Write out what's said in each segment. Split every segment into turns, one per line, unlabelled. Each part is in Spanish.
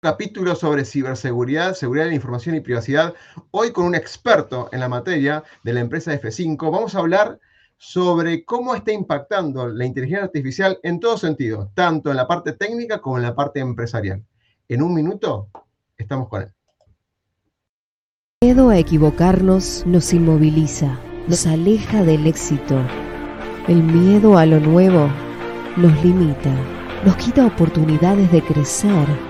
capítulo sobre ciberseguridad, seguridad de la información y privacidad. Hoy con un experto en la materia de la empresa F5 vamos a hablar sobre cómo está impactando la inteligencia artificial en todo sentido, tanto en la parte técnica como en la parte empresarial. En un minuto estamos con él.
El miedo a equivocarnos nos inmoviliza, nos aleja del éxito. El miedo a lo nuevo nos limita, nos quita oportunidades de crecer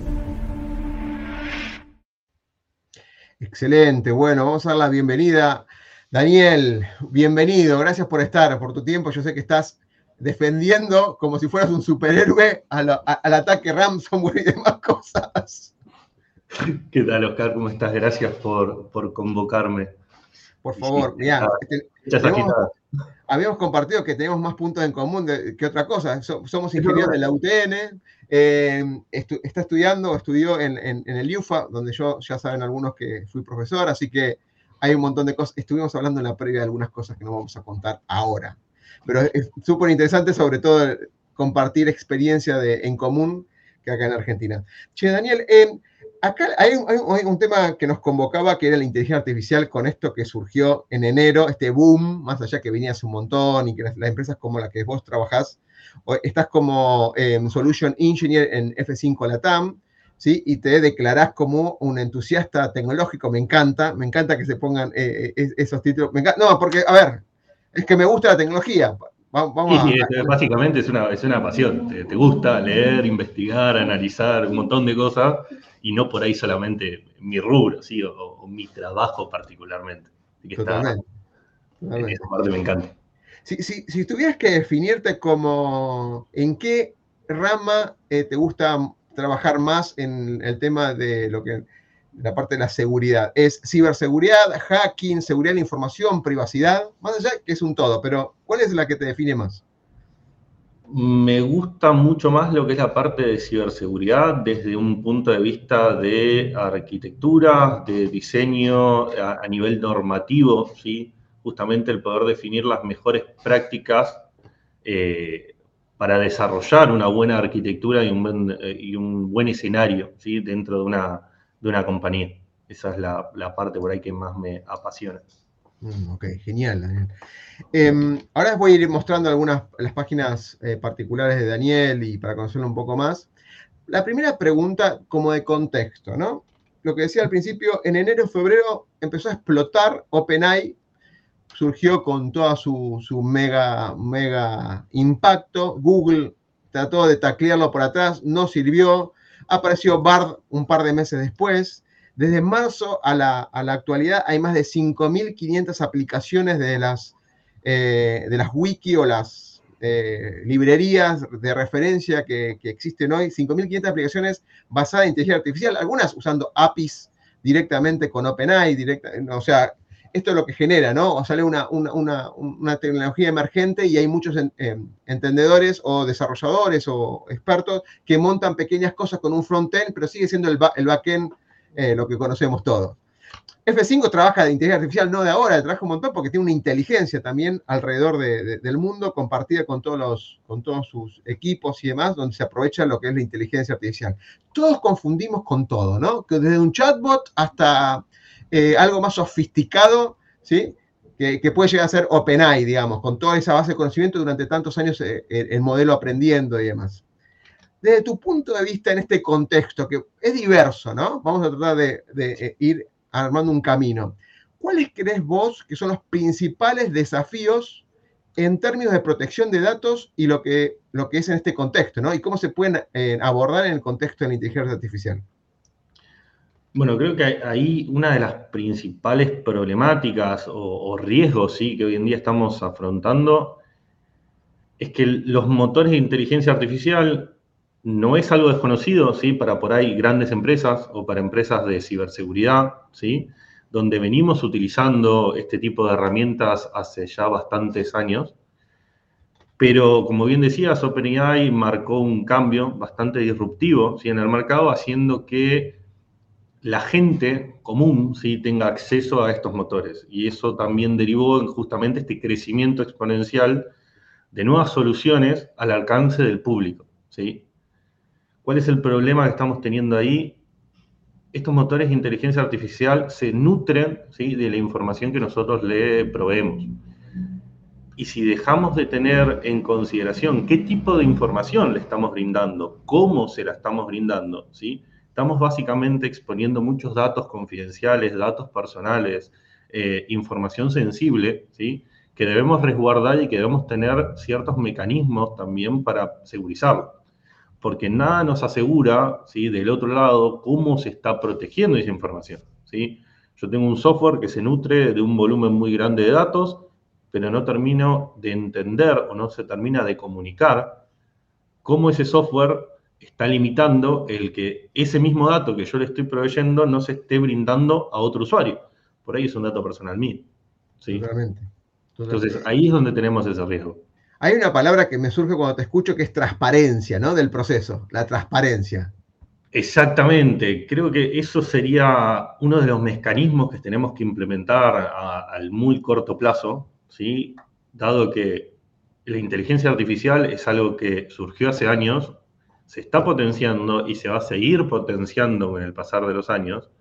Excelente, bueno, vamos a dar la bienvenida. Daniel, bienvenido, gracias por estar, por tu tiempo. Yo sé que estás defendiendo como si fueras un superhéroe al, ataque ransomware y demás cosas.
¿Qué tal, Oscar? ¿Cómo estás? Gracias por, convocarme.
Por favor, mira, este, habíamos compartido que tenemos más puntos en común que otra cosa. somos ingenieros de la UTN, eh, está estudiando, estudió en, el UFA, donde yo ya saben algunos que fui profesor, así que hay un montón de cosas. Estuvimos hablando en la previa de algunas cosas que no vamos a contar ahora. Pero es súper interesante, sobre todo, compartir experiencia de, en común que acá en Argentina. Che, Daniel, eh, acá hay un, tema que nos convocaba, que era la inteligencia artificial, con esto que surgió en enero, este boom, más allá que venía hace un montón y que las empresas como la que vos trabajás estás como em, Solution Engineer en F5 Latam, ¿sí? Y te declarás como un entusiasta tecnológico, me encanta, me encanta que se pongan eh, eh, esos títulos. no, porque, a ver, es que me gusta la tecnología.
Vamos sí, básicamente es una, es una pasión. Te, gusta leer, investigar, analizar un montón de cosas y no por ahí solamente mi rubro, ¿sí? o, mi trabajo particularmente. que Totalmente. en esa parte me encanta.
Si, tuvieras que definirte como en qué rama eh, te gusta trabajar más en el tema de lo que la parte de la seguridad, es ciberseguridad, hacking, seguridad de la información, privacidad, más allá que es un todo, pero ¿cuál es la que te define más?
Me gusta mucho más lo que es la parte de ciberseguridad desde un punto de vista de arquitectura, de diseño a, nivel normativo, ¿sí? justamente el poder definir las mejores prácticas eh, para desarrollar una buena arquitectura y un buen, eh, un buen escenario ¿sí? dentro de una, de una, compañía. Esa es la, parte por ahí que más me apasiona.
Mm, ok, genial, Daniel. Em, ahora voy a ir mostrando algunas las páginas eh, particulares de Daniel y para conocerlo un poco más. La primera pregunta como de contexto, ¿no? Lo que decía al principio, en enero febrero empezó a explotar OpenAI surgió con todo su, mega, mega impacto. Google trató de taclearlo por atrás, no sirvió. Apareció Bard un par de meses después. Desde marzo a la, actualidad hay más de 5.500 aplicaciones de las, eh, de las wiki o las eh, librerías de referencia que, que existen hoy. 5.500 aplicaciones basadas en inteligencia artificial, algunas usando APIs directamente con OpenAI, directa, o sea, esto es lo que genera, ¿no? O sale una, tecnología emergente y hay muchos entendedores o desarrolladores o expertos que montan pequeñas cosas con un front-end, pero sigue siendo el, el back-end eh, lo que conocemos todos. F5 trabaja de inteligencia artificial no de ahora, trabaja un montón porque tiene una inteligencia también alrededor del mundo compartida con todos, los, con todos sus equipos y demás, donde se aprovecha lo que es la inteligencia artificial. Todos confundimos con todo, ¿no? Que desde un chatbot hasta eh, algo más sofisticado, ¿sí? Que, puede llegar a ser OpenAI, digamos, con toda esa base de conocimiento durante tantos años eh, el, modelo aprendiendo y demás. Desde tu punto de vista en este contexto, que es diverso, ¿no? Vamos a tratar de, eh, ir armando un camino. ¿Cuáles crees vos que son los principales desafíos en términos de protección de datos y lo que, lo que es en este contexto, ¿no? Y cómo se pueden abordar en el contexto de la inteligencia artificial.
Bueno, creo que ahí una de las principales problemáticas o, riesgos ¿sí? que hoy en día estamos afrontando es que los motores de inteligencia artificial no es algo desconocido ¿sí? para por ahí grandes empresas o para empresas de ciberseguridad, ¿sí? donde venimos utilizando este tipo de herramientas hace ya bastantes años. Pero como bien decías, OpenAI marcó un cambio bastante disruptivo ¿sí? en el mercado, haciendo que la gente común ¿sí? tenga acceso a estos motores. Y eso también derivó en justamente este crecimiento exponencial de nuevas soluciones al alcance del público. ¿sí? ¿Cuál es el problema que estamos teniendo ahí? Estos motores de inteligencia artificial se nutren de la información que nosotros le proveemos y si dejamos de tener en consideración qué tipo de información le estamos brindando, cómo se la estamos brindando, ¿sí? Estamos básicamente exponiendo muchos datos confidenciales, datos personales, eh, información sensible, ¿sí? que debemos resguardar y que debemos tener ciertos mecanismos también para segurizarlo. Porque nada nos asegura, ¿sí? del otro lado, cómo se está protegiendo esa información. ¿sí? Yo tengo un software que se nutre de un volumen muy grande de datos, pero no termino de entender o no se termina de comunicar cómo ese software está limitando el que ese mismo dato que yo le estoy proveyendo no se esté brindando a otro usuario. Por ahí es un dato personal mío. ¿sí? Entonces, ahí es donde tenemos ese riesgo.
Hay una palabra que me surge cuando te escucho que es transparencia, ¿no? Del proceso, la transparencia.
Exactamente, creo que eso sería uno de los mecanismos que tenemos que implementar al muy corto plazo ¿sí? dado que la inteligencia artificial es algo que surgió hace años, se está potenciando y se va a seguir potenciando con el pasar de los años,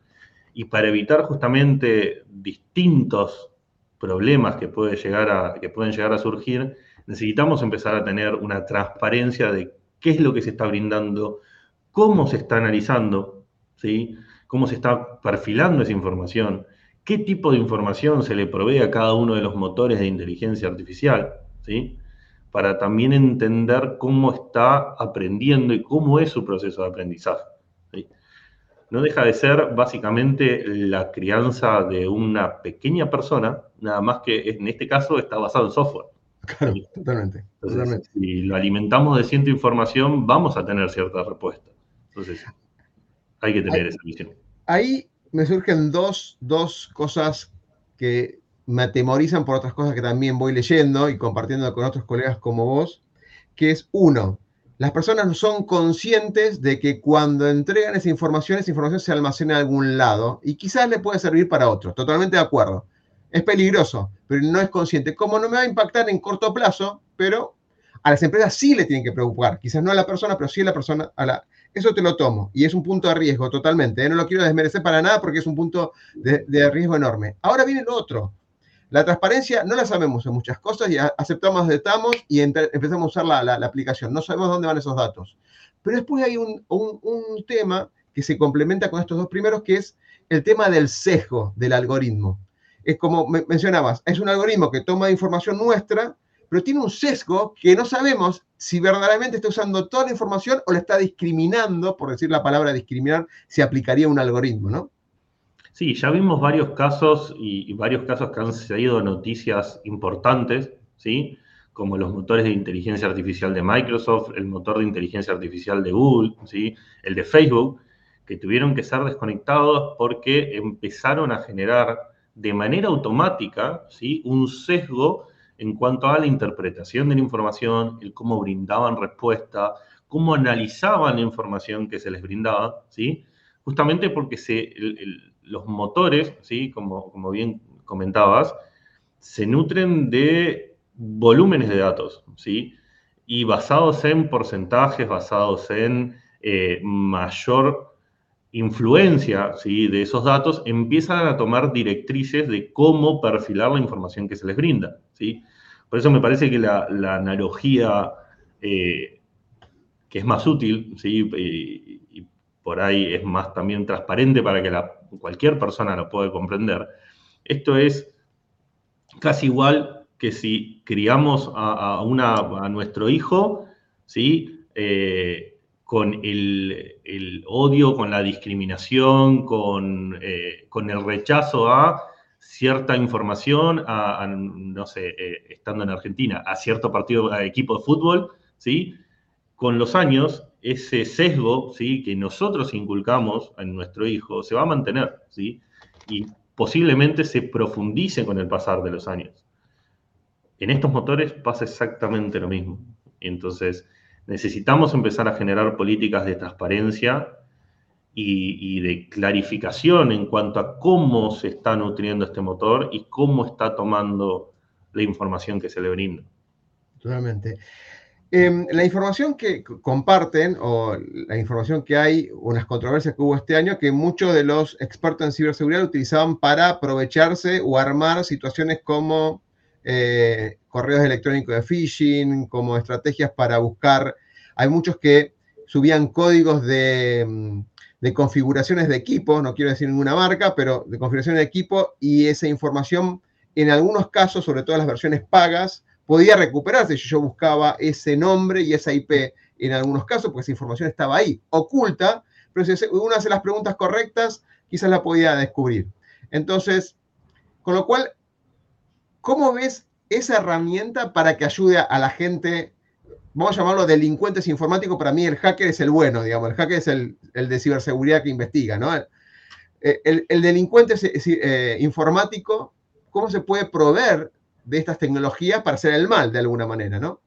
y para evitar justamente distintos problemas que, puede llegar a, que pueden llegar a surgir, necesitamos empezar a tener una transparencia de qué es lo que se está brindando, cómo se está analizando, ¿sí? cómo se está perfilando esa información, qué tipo de información se le provee a cada uno de los motores de inteligencia artificial, ¿sí? Para también entender cómo está aprendiendo y cómo es su proceso de aprendizaje. No deja de ser básicamente la crianza de una pequeña persona, nada más que en este caso está basado en software.
Claro, totalmente,
Si lo alimentamos de cierta información, vamos a tener cierta respuesta. Entonces, hay que tener esa visión.
Ahí me surgen dos, cosas que me atemorizan por otras cosas que también voy leyendo y compartiendo con otros colegas como vos, que es uno, las personas no son conscientes de que cuando entregan esa información, esa información se almacena en algún lado y quizás le puede servir para otro. Totalmente de acuerdo. Es peligroso, pero no es consciente. Como no me va a impactar en corto plazo, pero a las empresas sí le tienen que preocupar. Quizás no a la persona, pero sí a la persona, a la, eso te lo tomo. Y es un punto de riesgo totalmente. ¿eh? No lo quiero desmerecer para nada porque es un punto de, riesgo enorme. Ahora viene otro. La transparencia no la sabemos en muchas cosas y aceptamos, aceptamos y empezamos a usar la, aplicación. No sabemos dónde van esos datos. Pero después hay un, tema que se complementa con estos dos primeros, que es el tema del sesgo del algoritmo. Es como mencionabas, es un algoritmo que toma información nuestra, pero tiene un sesgo que no sabemos si verdaderamente está usando toda la información o le está discriminando, por decir la palabra discriminar, se aplicaría un algoritmo, ¿no?
Sí, ya vimos varios casos y, varios casos que han salido noticias importantes, ¿sí? Como los motores de inteligencia artificial de Microsoft, el motor de inteligencia artificial de Google, ¿sí? El de Facebook, que tuvieron que ser desconectados porque empezaron a generar de manera automática, ¿sí? Un sesgo en cuanto a la interpretación de la información, el cómo brindaban respuesta, cómo analizaban la información que se les brindaba, ¿sí? Justamente porque se, los motores, ¿sí? Como, como bien comentabas, se nutren de volúmenes de datos, ¿sí? Y basados en porcentajes, basados en eh, mayor influencia ¿sí? de esos datos, empiezan a tomar directrices de cómo perfilar la información que se les brinda. ¿sí? Por eso me parece que la, analogía eh, que es más útil, ¿sí? Por ahí es más también transparente para que cualquier persona lo pueda comprender, esto es casi igual que si criamos a, a nuestro hijo, ¿sí? Eh, con el, odio, con la discriminación, con, eh, el rechazo a cierta información no sé, eh, estando en Argentina, a cierto partido, equipo de fútbol, ¿sí? Con los años, ese sesgo, ¿sí? Que nosotros inculcamos en nuestro hijo se va a mantener, ¿sí? Y posiblemente se profundice con el pasar de los años. En estos motores pasa exactamente lo mismo. Entonces, necesitamos empezar a generar políticas de transparencia y, de clarificación en cuanto a cómo se está nutriendo este motor y cómo está tomando la información que se le brinda.
Totalmente. Em, la información que comparten o la información que hay, unas controversias que hubo este año, que muchos de los expertos en ciberseguridad utilizaban para aprovecharse o armar situaciones como eh, correos electrónicos de phishing, como estrategias para buscar. Hay muchos que subían códigos de, mm, de configuraciones de equipo, no quiero decir ninguna marca, pero de configuraciones de equipo y esa información, en algunos casos, sobre todo las versiones pagas, podía recuperarse si yo buscaba ese nombre y esa IP en algunos casos, porque esa información estaba ahí, oculta, pero si uno hace las preguntas correctas, quizás la podía descubrir. Entonces, con lo cual, ¿cómo ves esa herramienta para que ayude a la gente? Vamos a llamarlo delincuentes informáticos, para mí el hacker es el bueno, digamos, el hacker es el, de ciberseguridad que investiga, ¿no? El, delincuente eh, informático, ¿cómo se puede proveer de estas tecnologías para hacer el mal de alguna manera, ¿no?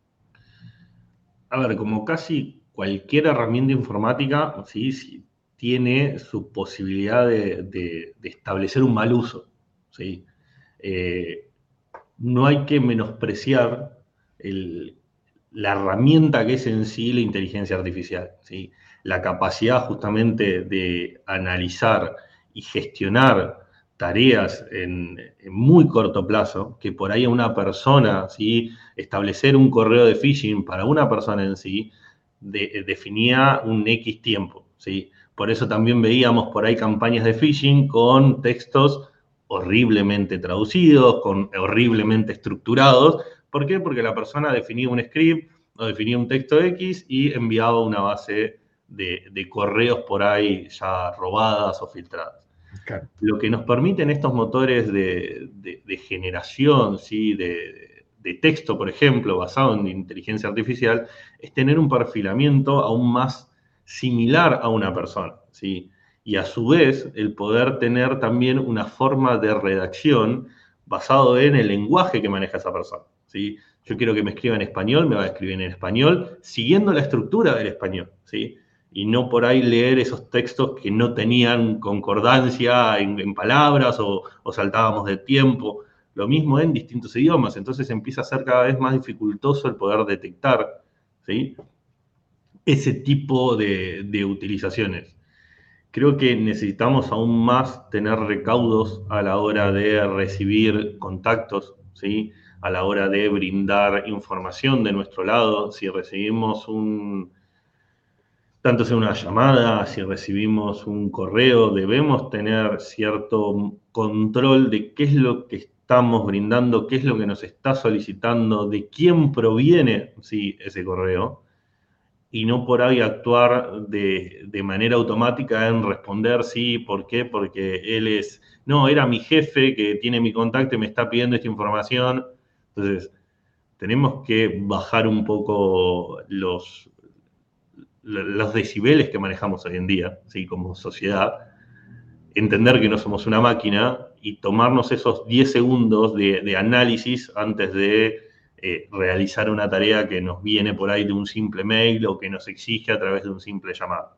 A ver, como casi cualquier herramienta informática, sí, tiene su posibilidad de, establecer un mal uso. ¿sí? Eh, no hay que menospreciar la herramienta que es en sí la inteligencia artificial. ¿sí? La capacidad justamente de analizar y gestionar tareas en, muy corto plazo, que por ahí a una persona, ¿sí? establecer un correo de phishing para una persona en sí, definía un X tiempo. ¿sí? Por eso también veíamos por ahí campañas de phishing con textos horriblemente traducidos, con horriblemente estructurados. ¿Por qué? Porque la persona definía un script o definía un texto X y enviaba una base de, de correos por ahí ya robadas o filtradas. Lo que nos permiten estos motores de, generación, ¿sí? De, texto, por ejemplo, basado en inteligencia artificial, es tener un perfilamiento aún más similar a una persona. ¿sí? Y a su vez, el poder tener también una forma de redacción basado en el lenguaje que maneja esa persona. ¿sí? Yo quiero que me escriba en español, me va a escribir en español, siguiendo la estructura del español. ¿sí? Y no por ahí leer esos textos que no tenían concordancia en, palabras o, saltábamos de tiempo. Lo mismo en distintos idiomas, entonces empieza a ser cada vez más dificultoso el poder detectar ¿sí? ese tipo de, de utilizaciones. Creo que necesitamos aún más tener recaudos a la hora de recibir contactos, ¿sí? a la hora de brindar información de nuestro lado. Si recibimos un, tanto sea una llamada, si recibimos un correo, debemos tener cierto control de qué es lo que estamos brindando, qué es lo que nos está solicitando, de quién proviene ese correo, y no por ahí actuar de, manera automática en responder sí, ¿por qué? Porque él es, no, era mi jefe que tiene mi contacto y me está pidiendo esta información. Entonces, tenemos que bajar un poco los, los decibeles que manejamos hoy en día, ¿sí? como sociedad, entender que no somos una máquina y tomarnos esos 10 segundos de, análisis antes de eh, realizar una tarea que nos viene por ahí de un simple mail o que nos exige a través de un simple llamado.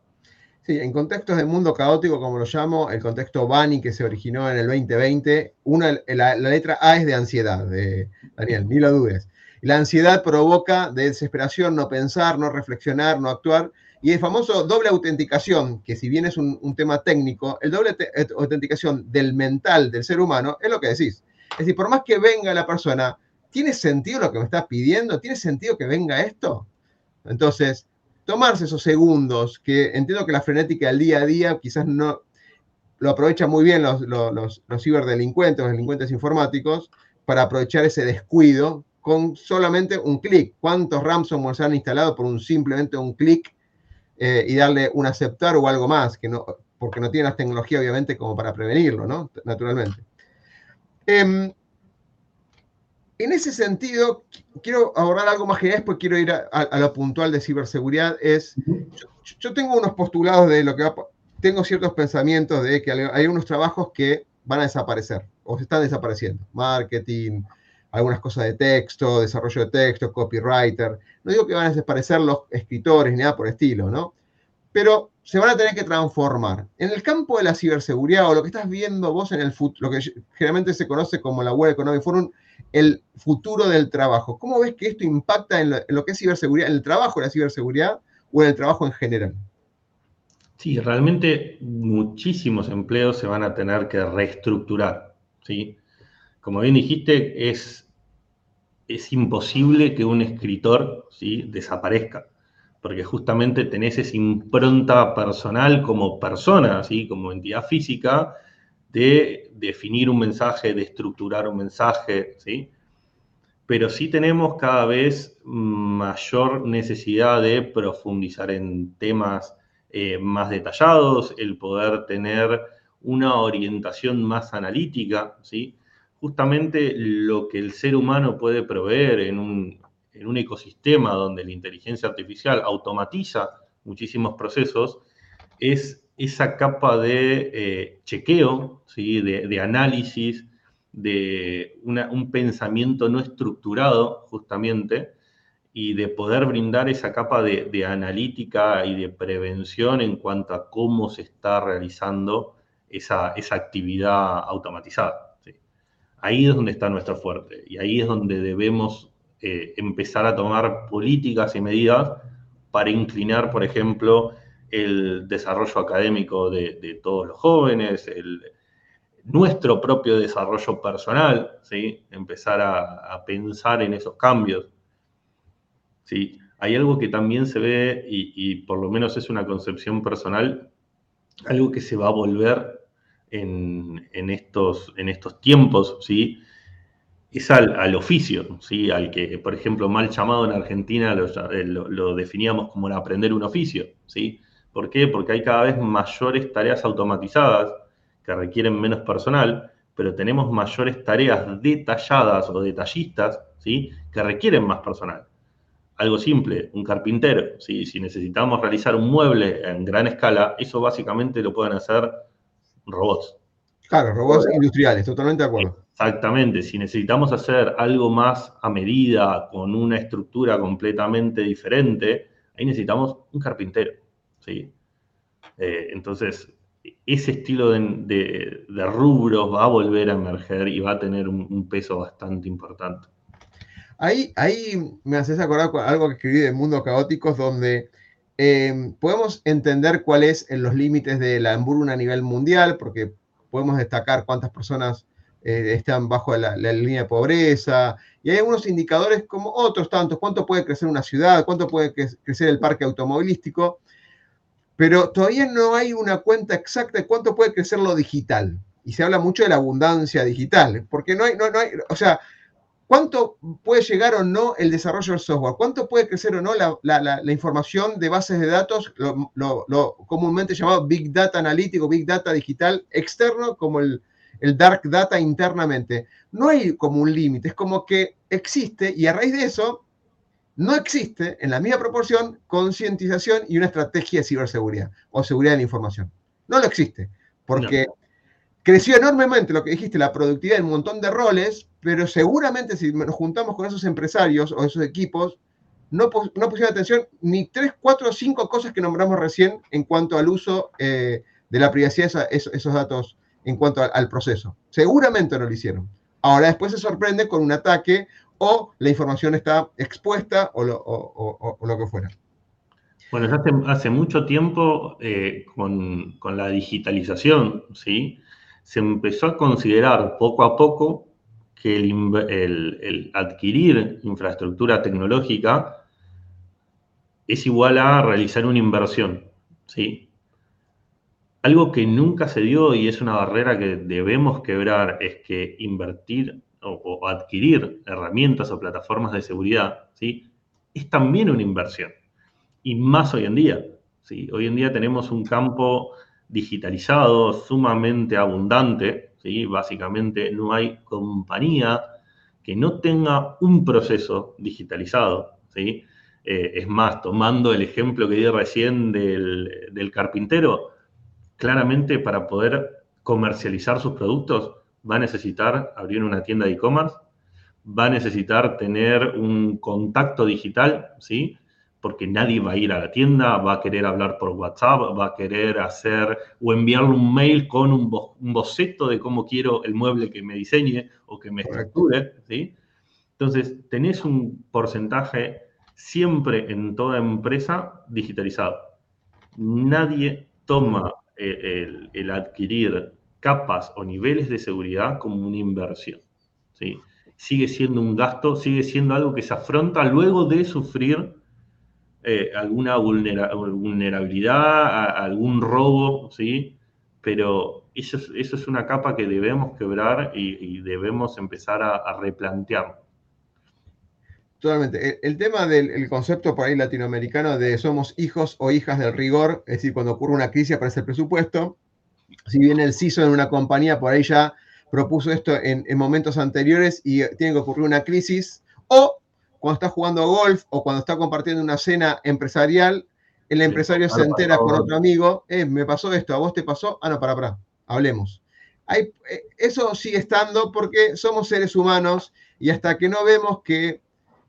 Sí, en contextos de mundo caótico, como lo llamo, el contexto Bani que se originó en el 2020, una, la, letra A es de ansiedad, de Daniel, ni lo dudes. La ansiedad provoca de desesperación no pensar, no reflexionar, no actuar. Y el famoso doble autenticación, que si bien es un, tema técnico, el doble autenticación del mental del ser humano es lo que decís. Es decir, por más que venga la persona, ¿tiene sentido lo que me estás pidiendo? ¿Tiene sentido que venga esto? Entonces, tomarse esos segundos, que entiendo que la frenética del día a día quizás no lo aprovechan muy bien los ciberdelincuentes, los delincuentes informáticos, para aprovechar ese descuido con solamente un clic. ¿Cuántos ransomware se han instalado por un simplemente un clic eh, y darle un aceptar o algo más? Que no, porque no tiene las tecnologías, obviamente, como para prevenirlo, ¿no? Naturalmente. Em, en ese sentido, quiero abordar algo más general, después quiero ir a, lo puntual de ciberseguridad. Es, yo, tengo unos postulados de lo que va, tengo ciertos pensamientos de que hay unos trabajos que van a desaparecer o se están desapareciendo. Marketing, algunas cosas de texto, desarrollo de texto, copywriter. No digo que van a desaparecer los escritores ni nada por estilo, ¿no? Pero se van a tener que transformar. En el campo de la ciberseguridad o lo que estás viendo vos en el futuro, lo que generalmente se conoce como la World Economic Forum, el futuro del trabajo. ¿Cómo ves que esto impacta en lo, que es ciberseguridad, en el trabajo de la ciberseguridad o en el trabajo en general?
Sí, realmente muchísimos empleos se van a tener que reestructurar. ¿sí? Como bien dijiste, es, es imposible que un escritor desaparezca porque justamente tenés esa impronta personal como persona, ¿sí? como entidad física, de definir un mensaje, de estructurar un mensaje, ¿sí? Pero sí tenemos cada vez mayor necesidad de profundizar en temas eh, más detallados, el poder tener una orientación más analítica, ¿sí? Justamente lo que el ser humano puede proveer en un, en un ecosistema donde la inteligencia artificial automatiza muchísimos procesos, es esa capa de eh, chequeo, ¿sí? de, análisis, de un pensamiento no estructurado, justamente, y de poder brindar esa capa de, analítica y de prevención en cuanto a cómo se está realizando esa, esa actividad automatizada. Ahí es donde está nuestro fuerte y ahí es donde debemos eh, empezar a tomar políticas y medidas para inclinar, por ejemplo, el desarrollo académico de, todos los jóvenes, nuestro propio desarrollo personal, ¿sí? empezar a, pensar en esos cambios. ¿sí? Hay algo que también se ve, y, por lo menos es una concepción personal, algo que se va a volver en, estos, en estos tiempos, ¿sí? es al, oficio, ¿sí? al que, por ejemplo, mal llamado en Argentina eh, lo, definíamos como aprender un oficio. ¿sí? ¿Por qué? Porque hay cada vez mayores tareas automatizadas que requieren menos personal, pero tenemos mayores tareas detalladas o detallistas ¿sí? que requieren más personal. Algo simple, un carpintero. ¿sí? Si necesitamos realizar un mueble en gran escala, eso básicamente lo pueden hacer robots.
Claro, robots industriales, totalmente de acuerdo.
Exactamente, si necesitamos hacer algo más a medida, con una estructura completamente diferente, ahí necesitamos un carpintero. ¿sí? Eh, entonces, ese estilo de, rubros va a volver a emerger y va a tener un, peso bastante importante.
Ahí, ahí me haces acordar algo que escribí de Mundo Caóticos, donde eh, podemos entender cuáles son los límites de la hambruna a nivel mundial, porque podemos destacar cuántas personas eh, están bajo la, línea de pobreza, y hay algunos indicadores como otros tantos, cuánto puede crecer una ciudad, cuánto puede crecer el parque automovilístico, pero todavía no hay una cuenta exacta de cuánto puede crecer lo digital. Y se habla mucho de la abundancia digital, porque no hay, no, hay o sea, cuánto puede llegar o no el desarrollo del software, cuánto puede crecer o no la, información de bases de datos, lo, lo, comúnmente llamado Big Data analítico, Big Data digital externo, como el, el dark data internamente. No hay como un límite, es como que existe y a raíz de eso no existe en la misma proporción concientización y una estrategia de ciberseguridad o seguridad de la información. No lo existe, porque creció enormemente lo que dijiste, la productividad en un montón de roles, pero seguramente si nos juntamos con esos empresarios o esos equipos, no, no pusieron atención ni tres, cuatro o cinco cosas que nombramos recién en cuanto al uso eh, de la privacidad de esos datos en cuanto al proceso. Seguramente no lo hicieron. Ahora después se sorprende con un ataque o la información está expuesta o lo, que fuera.
Bueno, hace, hace mucho tiempo eh, con, la digitalización, ¿sí? se empezó a considerar poco a poco que el, adquirir infraestructura tecnológica es igual a realizar una inversión. ¿sí? Algo que nunca se dio y es una barrera que debemos quebrar es que invertir o, adquirir herramientas o plataformas de seguridad ¿sí? es también una inversión. Y más hoy en día. ¿sí? Hoy en día tenemos un campo digitalizado, sumamente abundante. Básicamente no hay compañía que no tenga un proceso digitalizado. Eh, es más, tomando el ejemplo que di recién del, del carpintero, claramente para poder comercializar sus productos, va a necesitar abrir una tienda de e-commerce, va a necesitar tener un contacto digital, ¿sí? Porque nadie va a ir a la tienda, va a querer hablar por WhatsApp, va a querer hacer o enviarle un mail con un, boceto de cómo quiero el mueble que me diseñe o que me estructure, ¿sí? Entonces, tenés un porcentaje siempre en toda empresa digitalizado. Nadie toma eh, el, adquirir capas o niveles de seguridad como una inversión. ¿sí? Sigue siendo un gasto, sigue siendo algo que se afronta luego de sufrir eh, alguna vulnerabilidad, algún robo, ¿sí? pero eso es, una capa que debemos quebrar y, debemos empezar a, replantear.
Totalmente. El, tema del concepto por ahí latinoamericano de somos hijos o hijas del rigor, es decir, cuando ocurre una crisis aparece el presupuesto. Si bien el CISO en una compañía por ahí ya propuso esto en, momentos anteriores y tiene que ocurrir una crisis, o cuando está jugando golf o cuando está compartiendo una cena empresarial, el empresario se entera con otro amigo, eh, me pasó esto, a vos te pasó, ah, no, para, para, hablemos. Hay, eh, eso sigue estando porque somos seres humanos y hasta que no vemos que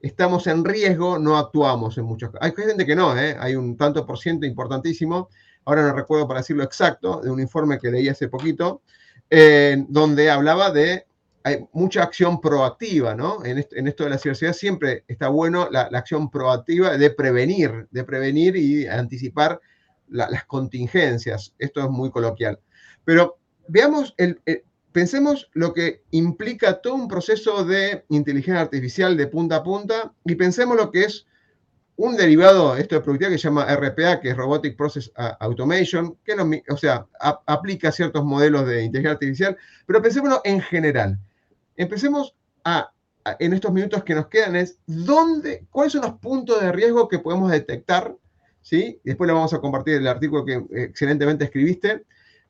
estamos en riesgo, no actuamos en muchos casos. Hay gente que no, ¿eh? hay un tanto por ciento importantísimo, ahora no recuerdo para decirlo exacto, de un informe que leí hace poquito, donde hablaba de hay mucha acción proactiva, ¿no? En esto, de la ciberseguridad siempre está bueno la, acción proactiva de prevenir, de prevenir y anticipar las contingencias. Esto es muy coloquial. Pero veamos el, Pensemos lo que implica todo un proceso de inteligencia artificial de punta a punta y pensemos lo que es un derivado esto de productividad que se llama RPA, que es Robotic Process Automation, que no, o sea, aplica ciertos modelos de inteligencia artificial, pero pensémoslo en general. Empecemos a, en estos minutos que nos quedan, es dónde, cuáles son los puntos de riesgo que podemos detectar, ¿sí? Después le vamos a compartir el artículo que excelentemente escribiste,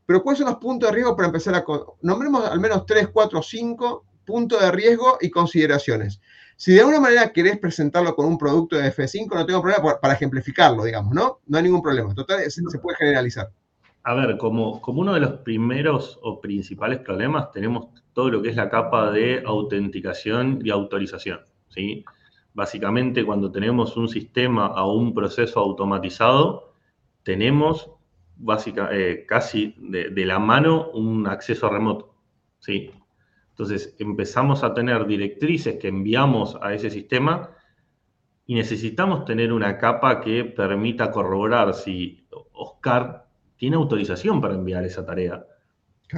pero ¿cuáles son los puntos de riesgo para empezar a... Nombremos al menos 3, 4, 5 puntos de riesgo y consideraciones. Si de alguna manera querés presentarlo con un producto de F5, no tengo problema para ejemplificarlo, digamos, ¿no? No hay ningún problema. Total, se, puede generalizar.
A ver, como, como uno de los primeros o principales problemas, tenemos todo lo que es la capa de autenticación y autorización, ¿sí? Básicamente, cuando tenemos un sistema o un proceso automatizado, tenemos básica, eh, casi de, la mano un acceso remoto. ¿sí? Entonces empezamos a tener directrices que enviamos a ese sistema y necesitamos tener una capa que permita corroborar si Oscar tiene autorización para enviar esa tarea.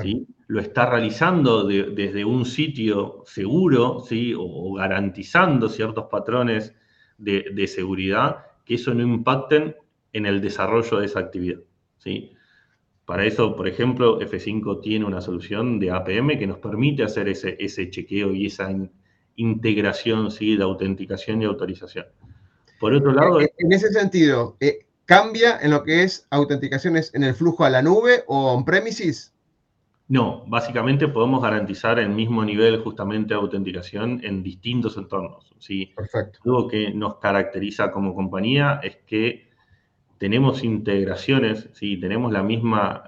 ¿sí? Lo está realizando desde un sitio seguro ¿sí? o, garantizando ciertos patrones de, de seguridad que eso no impacten en el desarrollo de esa actividad. ¿sí? Para eso, por ejemplo, F5 tiene una solución de APM que nos permite hacer ese, ese chequeo y esa integración ¿sí? de autenticación y autorización.
Por otro lado... En ese sentido, eh, ¿cambia en lo que es autenticaciones en el flujo a la nube o on-premises?
No, básicamente podemos garantizar el mismo nivel justamente de autenticación en distintos entornos. ¿sí? Perfecto. Algo que nos caracteriza como compañía es que tenemos integraciones, ¿sí? tenemos la misma,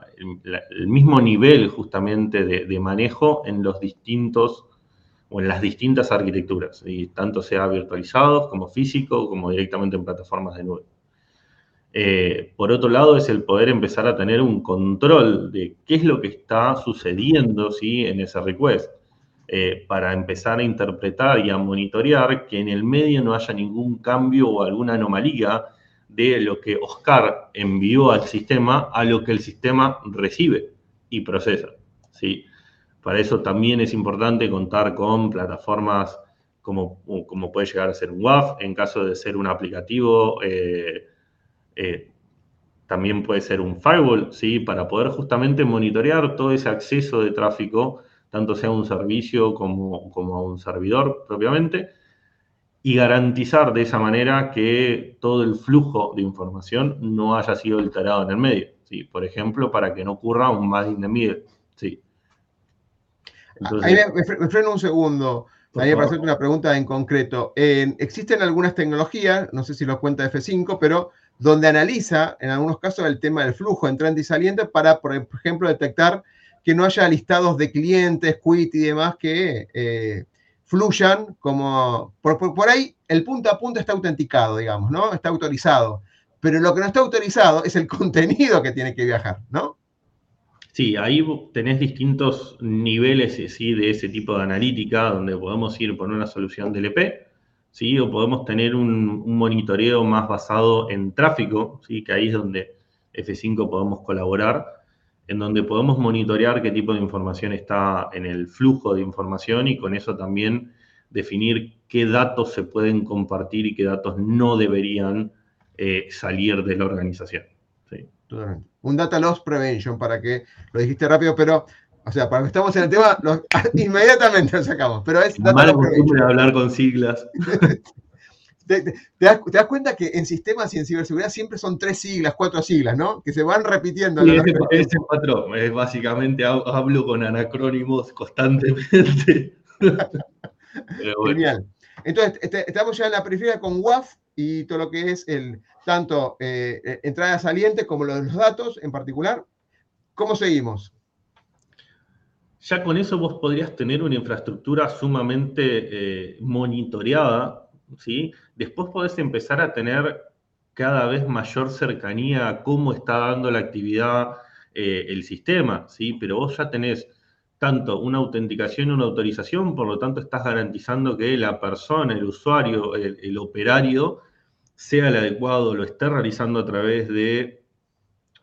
el, mismo nivel justamente de, manejo en los distintos o en las distintas arquitecturas, y tanto sea virtualizados como físico, como directamente en plataformas de nube. Eh, por otro lado, es el poder empezar a tener un control de qué es lo que está sucediendo ¿sí? en ese request, eh, para empezar a interpretar y a monitorear que en el medio no haya ningún cambio o alguna anomalía de lo que Oscar envió al sistema a lo que el sistema recibe y procesa. ¿sí? Para eso también es importante contar con plataformas como, como puede llegar a ser un WAF, en caso de ser un aplicativo, eh, eh, también puede ser un firewall, ¿sí? para poder justamente monitorear todo ese acceso de tráfico, tanto sea un servicio como, como a un servidor propiamente, y garantizar de esa manera que todo el flujo de información no haya sido alterado en el medio. ¿sí? Por ejemplo, para que no ocurra un más in the middle. ¿sí?
Ahí me, freno un segundo. Ahí para hacerte una pregunta en concreto. existen algunas tecnologías, no sé si lo cuenta F5, pero donde analiza en algunos casos el tema del flujo entrante y saliente para, por ejemplo, detectar que no haya listados de clientes, quit y demás que eh, fluyan como, por, por, ahí el punto a punto está autenticado, digamos, ¿no? Está autorizado. Pero lo que no está autorizado es el contenido que tiene que viajar, ¿no?
Sí, ahí tenés distintos niveles ¿sí? de ese tipo de analítica, donde podemos ir por una solución DLP, ¿sí? o podemos tener un, monitoreo más basado en tráfico, ¿sí? que ahí es donde F5 podemos colaborar, en donde podemos monitorear qué tipo de información está en el flujo de información y con eso también definir qué datos se pueden compartir y qué datos no deberían eh, salir de la organización.
¿sí? Un data loss prevention, para que lo dijiste rápido, pero, o sea, para que estamos en el tema, inmediatamente lo sacamos, pero es
loss prevention. hablar con siglas.
Te, das, cuenta que en sistemas y en ciberseguridad siempre son tres siglas, cuatro siglas, ¿no? Que se van repitiendo.
Sí, ese, ese patrón. Es básicamente hablo con anacrónimos constantemente.
Genial. Entonces, este, estamos ya en la periferia con WAF y todo lo que es el tanto eh, eh, entrada saliente como lo de los datos en particular. ¿Cómo seguimos?
Ya con eso vos podrías tener una infraestructura sumamente eh, monitoreada ¿sí? Después podés empezar a tener cada vez mayor cercanía a cómo está dando la actividad eh, el sistema, ¿sí? Pero vos ya tenés tanto una autenticación y una autorización, por lo tanto estás garantizando que la persona, el usuario, el, operario, sea el adecuado, lo esté realizando a través de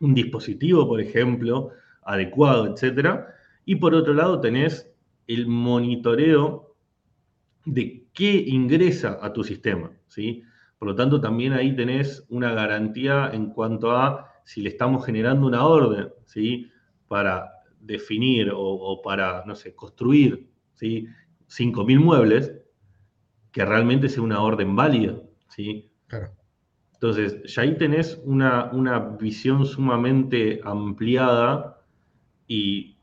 un dispositivo, por ejemplo, adecuado, etc. Y por otro lado tenés el monitoreo de qué ingresa a tu sistema, ¿sí? Por lo tanto, también ahí tenés una garantía en cuanto a si le estamos generando una orden, ¿sí? Para definir o, para, no sé, construir, ¿sí? 5.000 muebles, que realmente sea una orden válida, ¿sí? Claro. Entonces, ya ahí tenés una, una visión sumamente ampliada y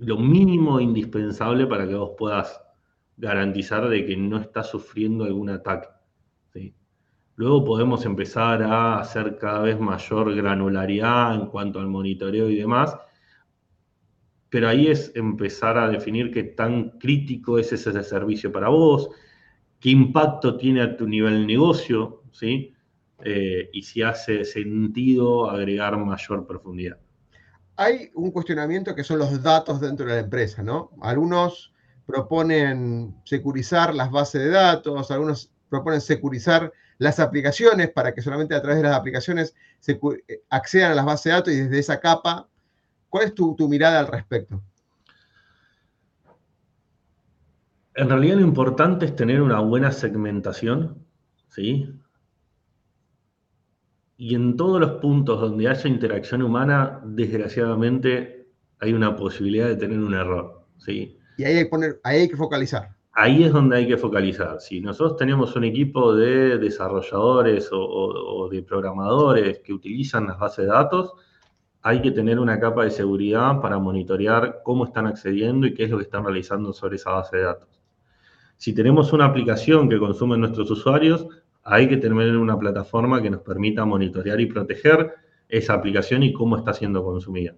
lo mínimo indispensable para que vos puedas garantizar de que no está sufriendo algún ataque. Luego podemos empezar a hacer cada vez mayor granularidad en cuanto al monitoreo y demás, pero ahí es empezar a definir qué tan crítico es ese servicio para vos, qué impacto tiene a tu nivel negocio, ¿sí? Eh, y si hace sentido agregar mayor profundidad.
Hay un cuestionamiento que son los datos dentro de la empresa, ¿no? Algunos proponen securizar las bases de datos, algunos proponen securizar las aplicaciones para que solamente a través de las aplicaciones se eh, accedan a las bases de datos y desde esa capa. ¿Cuál es tu, mirada al respecto?
En realidad lo importante es tener una buena segmentación, ¿sí? Y en todos los puntos donde haya interacción humana, desgraciadamente hay una posibilidad de tener un error, ¿sí?
Y ahí hay, que poner, ahí hay que focalizar.
Ahí es donde hay que focalizar. Si nosotros tenemos un equipo de desarrolladores o, de programadores que utilizan las bases de datos, hay que tener una capa de seguridad para monitorear cómo están accediendo y qué es lo que están realizando sobre esa base de datos. Si tenemos una aplicación que consumen nuestros usuarios, hay que tener una plataforma que nos permita monitorear y proteger esa aplicación y cómo está siendo consumida.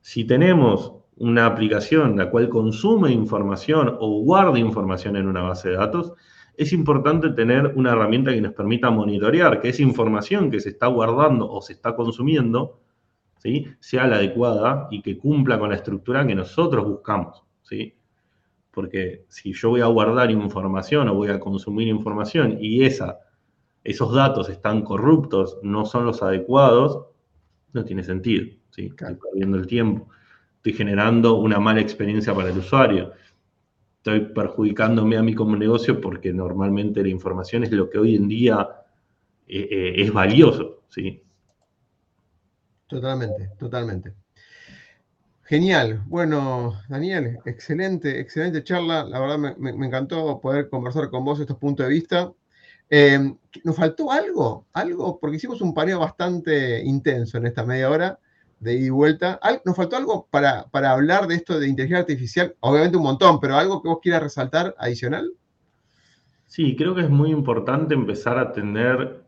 Si tenemos una aplicación la cual consume información o guarda información en una base de datos, es importante tener una herramienta que nos permita monitorear que esa información que se está guardando o se está consumiendo ¿sí? sea la adecuada y que cumpla con la estructura que nosotros buscamos. ¿sí? Porque si yo voy a guardar información o voy a consumir información y esa, esos datos están corruptos, no son los adecuados, no tiene sentido. ¿sí? Estoy perdiendo el tiempo estoy generando una mala experiencia para el usuario. Estoy perjudicándome a mí como negocio porque normalmente la información es lo que hoy en día eh, eh, es valioso, ¿sí?
Totalmente, totalmente. Genial. Bueno, Daniel, excelente, excelente charla. La verdad me, encantó poder conversar con vos estos puntos de vista. Eh, ¿Nos faltó algo? Algo, porque hicimos un paneo bastante intenso en esta media hora de ida y vuelta. ¿Nos faltó algo para, hablar de esto de inteligencia artificial? Obviamente un montón, pero algo que vos quieras resaltar adicional.
Sí, creo que es muy importante empezar a tener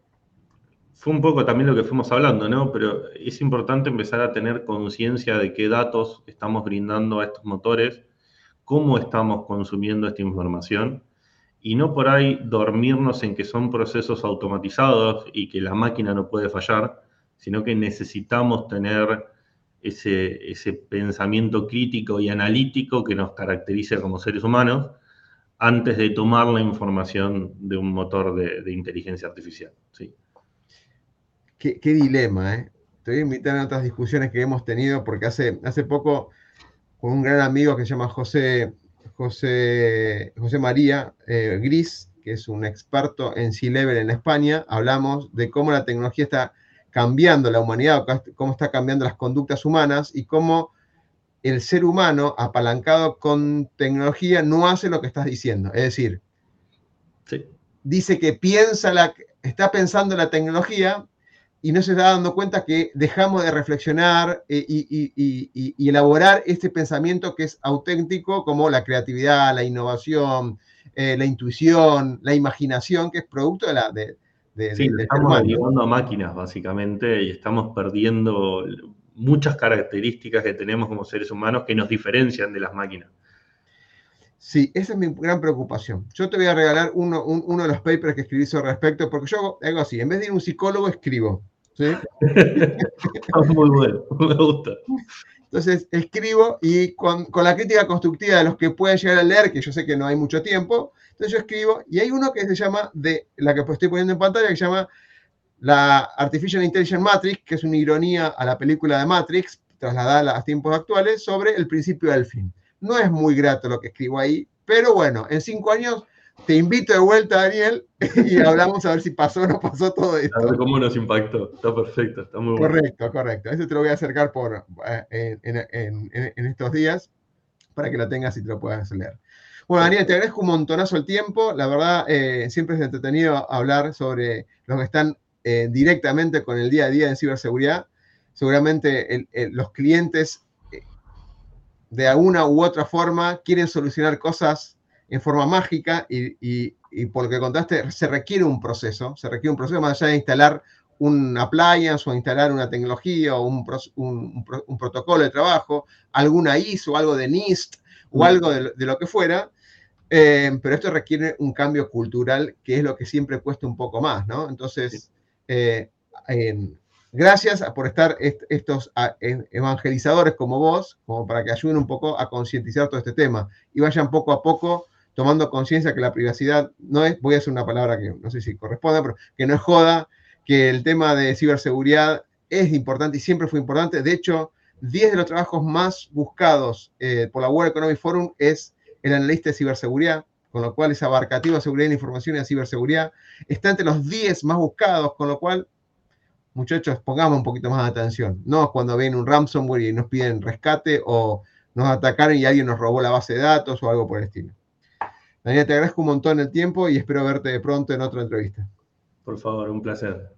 fue un poco también lo que fuimos hablando, ¿no? Pero es importante empezar a tener conciencia de qué datos estamos brindando a estos motores, cómo estamos consumiendo esta información y no por ahí dormirnos en que son procesos automatizados y que la máquina no puede fallar, sino que necesitamos tener ese, pensamiento crítico y analítico que nos caracteriza como seres humanos antes de tomar la información de un motor de, inteligencia artificial. ¿sí?
Qué, dilema, ¿eh? Te voy a invitar a otras discusiones que hemos tenido, porque hace, hace poco, con un gran amigo que se llama José, José, José María eh, Gris, que es un experto en C-Level en España, hablamos de cómo la tecnología está cambiando la humanidad, cómo está cambiando las conductas humanas y cómo el ser humano apalancado con tecnología no hace lo que estás diciendo. Es decir, dice que piensa la, está pensando la tecnología y no se está dando cuenta que dejamos de reflexionar eh, y, elaborar este pensamiento que es auténtico como la creatividad, la innovación, eh, la intuición, la imaginación, que es producto de la, de,
sí, estamos llevando a máquinas, básicamente, y estamos perdiendo muchas características que tenemos como seres humanos que nos diferencian de las máquinas.
Sí, esa es mi gran preocupación. Yo te voy a regalar uno, de los papers que escribí sobre respecto, porque yo hago así, en vez de ir a un psicólogo, escribo. ¿Sí?
Muy bueno, me gusta.
Entonces, escribo y con, con, la crítica constructiva de los que pueden llegar a leer, que yo sé que no hay mucho tiempo, entonces yo escribo, y hay uno que se llama, de la que estoy poniendo en pantalla, que se llama la Artificial Intelligence Matrix, que es una ironía a la película de Matrix, trasladada a tiempos actuales, sobre el principio del fin. No es muy grato lo que escribo ahí, pero bueno, en cinco años te invito de vuelta, Daniel, y hablamos a ver si pasó o no pasó todo esto.
A ver cómo nos impactó. Está perfecto, está muy
bueno. Correcto, correcto. Eso te lo voy a acercar por, eh, en, estos días para que lo tengas y te lo puedas leer. Bueno, Daniel, te agradezco un montonazo el tiempo. La verdad, eh, siempre es entretenido hablar sobre los que están eh, directamente con el día a día en ciberseguridad. Seguramente los clientes, eh, de alguna u otra forma, quieren solucionar cosas en forma mágica y, por lo que contaste, se requiere un proceso, se requiere un proceso más allá de instalar un appliance o instalar una tecnología o un, un, protocolo de trabajo, alguna ISO, algo de NIST o algo de, lo que fuera, eh, pero esto requiere un cambio cultural, que es lo que siempre cuesta un poco más, ¿no? Entonces, eh, gracias por estar estos evangelizadores como vos, como para que ayuden un poco a concientizar todo este tema y vayan poco a poco tomando conciencia que la privacidad no es, voy a hacer una palabra que no sé si corresponde, pero que no es joda, que el tema de ciberseguridad es importante y siempre fue importante. De hecho, 10 de los trabajos más buscados eh, por la World Economic Forum es el analista de ciberseguridad, con lo cual es abarcativo a seguridad de la información y a ciberseguridad. Está entre los 10 más buscados, con lo cual, muchachos, pongamos un poquito más de atención. No cuando viene un ransomware y nos piden rescate o nos atacaron y alguien nos robó la base de datos o algo por el estilo. Daniel, te agradezco un montón el tiempo y espero verte pronto en otra entrevista.
Por favor, un placer.